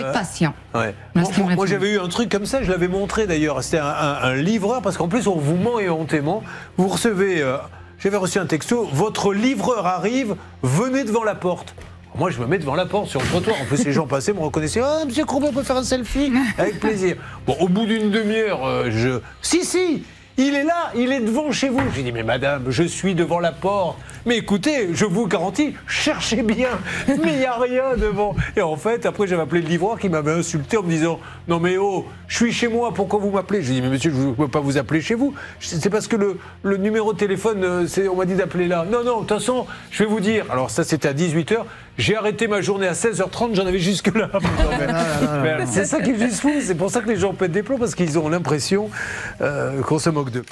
être patient. Ouais. Moi, j'avais eu un truc comme ça, je l'avais montré d'ailleurs. C'était un, un- un livreur, parce qu'en plus, on vous ment et hontément. Vous recevez. euh, j'avais reçu un texto votre livreur arrive, venez devant la porte. Moi, je me mets devant la porte sur le trottoir. En plus, les gens passaient, me reconnaissaient. Ah, monsieur Courbet, on peut faire un selfie? Avec plaisir. Bon, au bout d'une demi-heure, euh, je. Si, si il est là, il est devant chez vous. J'ai dit, mais madame, je suis devant la porte. Mais écoutez, je vous garantis, cherchez bien. Mais il n'y a rien devant. Et en fait, après, j'avais appelé le livreur qui m'avait insulté en me disant, non mais oh, je suis chez moi, pourquoi vous m'appelez? J'ai dit, mais monsieur, je ne peux pas vous appeler chez vous. C'est parce que le, le numéro de téléphone, euh, c'est- on m'a dit d'appeler là. Non, non, de toute façon, je vais vous dire. Alors ça, c'était à 18h. J'ai arrêté ma journée à 16h30, j'en avais jusque-là. Mais C'est ça qui est juste fou. C'est pour ça que les gens pètent des plombs, parce qu'ils ont l'impression euh, qu'on se moque çok dü.